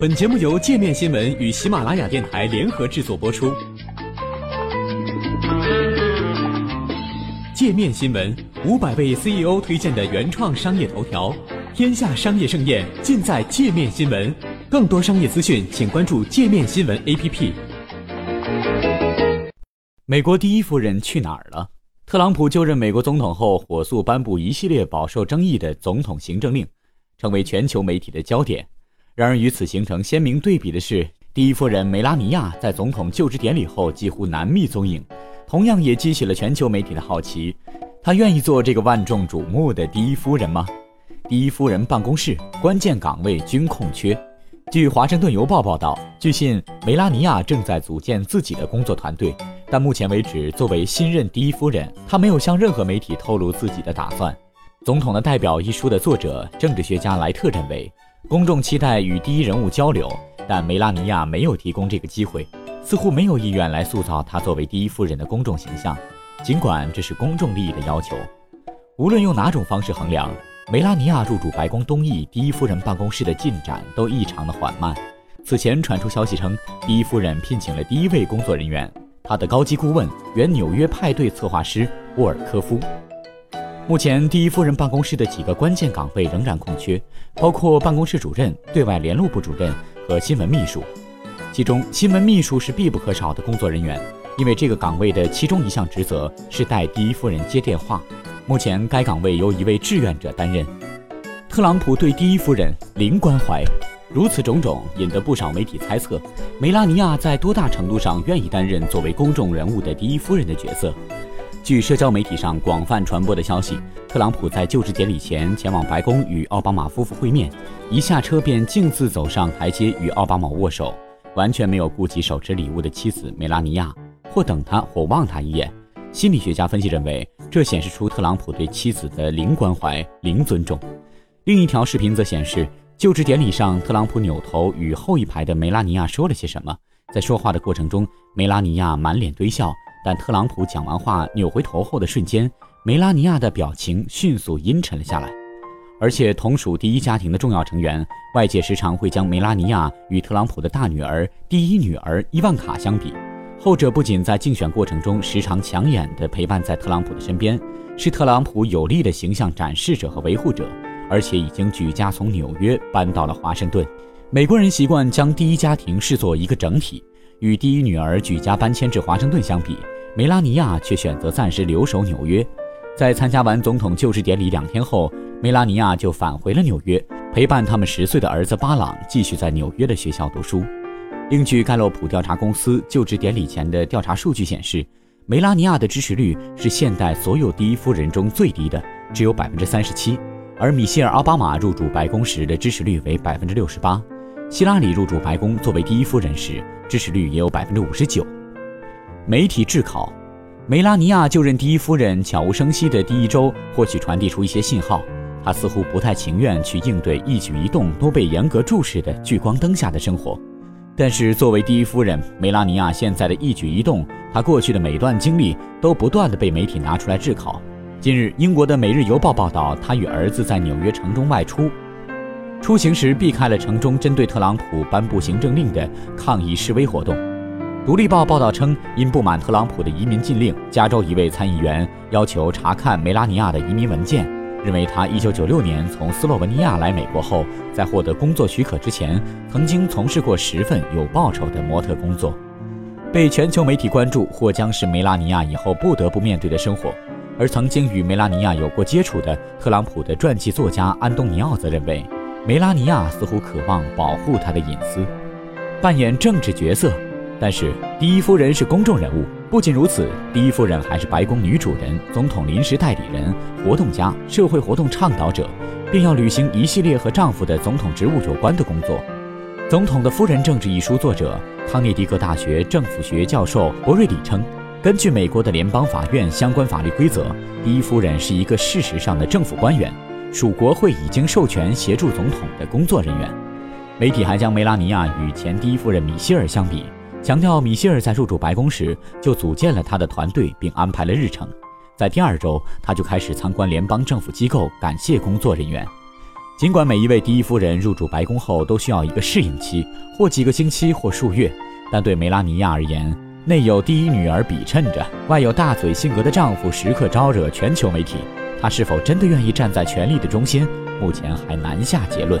本节目由界面新闻与喜马拉雅电台联合制作播出。界面新闻五百位 CEO 推荐的原创商业头条，天下商业盛宴尽在界面新闻。更多商业资讯，请关注界面新闻 APP。美国第一夫人去哪儿了？特朗普就任美国总统后，火速颁布一系列饱受争议的总统行政令，成为全球媒体的焦点。然而，与此形成鲜明对比的是，第一夫人梅拉尼亚在总统就职典礼后几乎难觅踪影，同样也激起了全球媒体的好奇。她愿意做这个万众瞩目的第一夫人吗？第一夫人办公室关键岗位均空缺。据《华盛顿邮报》报道，据信梅拉尼亚正在组建自己的工作团队，但目前为止，作为新任第一夫人，她没有向任何媒体透露自己的打算。《总统的代表》一书的作者、政治学家莱特认为。公众期待与第一人物交流，但梅拉尼亚没有提供这个机会，似乎没有意愿来塑造她作为第一夫人的公众形象。尽管这是公众利益的要求，无论用哪种方式衡量，梅拉尼亚入主白宫东翼第一夫人办公室的进展都异常的缓慢。此前传出消息称，第一夫人聘请了第一位工作人员，她的高级顾问原纽约派对策划师沃尔科夫。目前，第一夫人办公室的几个关键岗位仍然空缺，包括办公室主任、对外联络部主任和新闻秘书。其中，新闻秘书是必不可少的工作人员，因为这个岗位的其中一项职责是代第一夫人接电话。目前，该岗位由一位志愿者担任。特朗普对第一夫人零关怀，如此种种引得不少媒体猜测，梅拉尼亚在多大程度上愿意担任作为公众人物的第一夫人的角色。据社交媒体上广泛传播的消息，特朗普在就职典礼前前往白宫与奥巴马夫妇会面，一下车便径自走上台阶与奥巴马握手，完全没有顾及手持礼物的妻子梅拉尼亚，或等他或望他一眼。心理学家分析认为，这显示出特朗普对妻子的零关怀、零尊重。另一条视频则显示，就职典礼上，特朗普扭头与后一排的梅拉尼亚说了些什么，在说话的过程中，梅拉尼亚满脸堆笑。但特朗普讲完话扭回头后的瞬间，梅拉尼亚的表情迅速阴沉了下来。而且，同属第一家庭的重要成员，外界时常会将梅拉尼亚与特朗普的大女儿、第一女儿伊万卡相比。后者不仅在竞选过程中时常抢眼地陪伴在特朗普的身边，是特朗普有力的形象展示者和维护者，而且已经举家从纽约搬到了华盛顿。美国人习惯将第一家庭视作一个整体，与第一女儿举家搬迁至华盛顿相比。梅拉尼亚却选择暂时留守纽约，在参加完总统就职典礼两天后，梅拉尼亚就返回了纽约，陪伴他们十岁的儿子巴朗继续在纽约的学校读书。另据盖洛普调查公司就职典礼前的调查数据显示，梅拉尼亚的支持率是现代所有第一夫人中最低的，只有百分之三十七，而米歇尔·奥巴马入主白宫时的支持率为百分之六十八，希拉里入主白宫作为第一夫人时，支持率也有百分之五十九。媒体炙烤，梅拉尼亚就任第一夫人悄无声息的第一周，或许传递出一些信号。她似乎不太情愿去应对一举一动都被严格注视的聚光灯下的生活。但是，作为第一夫人，梅拉尼亚现在的一举一动，她过去的每段经历，都不断的被媒体拿出来炙烤。近日，英国的《每日邮报》报道，她与儿子在纽约城中外出，出行时避开了城中针对特朗普颁布行政令的抗议示威活动。独立报报道称，因不满特朗普的移民禁令，加州一位参议员要求查看梅拉尼亚的移民文件，认为她1996年从斯洛文尼亚来美国后，在获得工作许可之前，曾经从事过十份有报酬的模特工作。被全球媒体关注或将是梅拉尼亚以后不得不面对的生活。而曾经与梅拉尼亚有过接触的特朗普的传记作家安东尼奥则认为，梅拉尼亚似乎渴望保护他的隐私，扮演政治角色。但是，第一夫人是公众人物。不仅如此，第一夫人还是白宫女主人、总统临时代理人、活动家、社会活动倡导者，并要履行一系列和丈夫的总统职务有关的工作。《总统的夫人政治》一书作者、康涅狄格大学政府学教授博瑞里称，根据美国的联邦法院相关法律规则，第一夫人是一个事实上的政府官员，属国会已经授权协助总统的工作人员。媒体还将梅拉尼亚与前第一夫人米歇尔相比。强调，米歇尔在入主白宫时就组建了他的团队，并安排了日程。在第二周，他就开始参观联邦政府机构，感谢工作人员。尽管每一位第一夫人入主白宫后都需要一个适应期，或几个星期，或数月，但对梅拉尼亚而言，内有第一女儿比衬着，外有大嘴性格的丈夫时刻招惹全球媒体，她是否真的愿意站在权力的中心，目前还难下结论。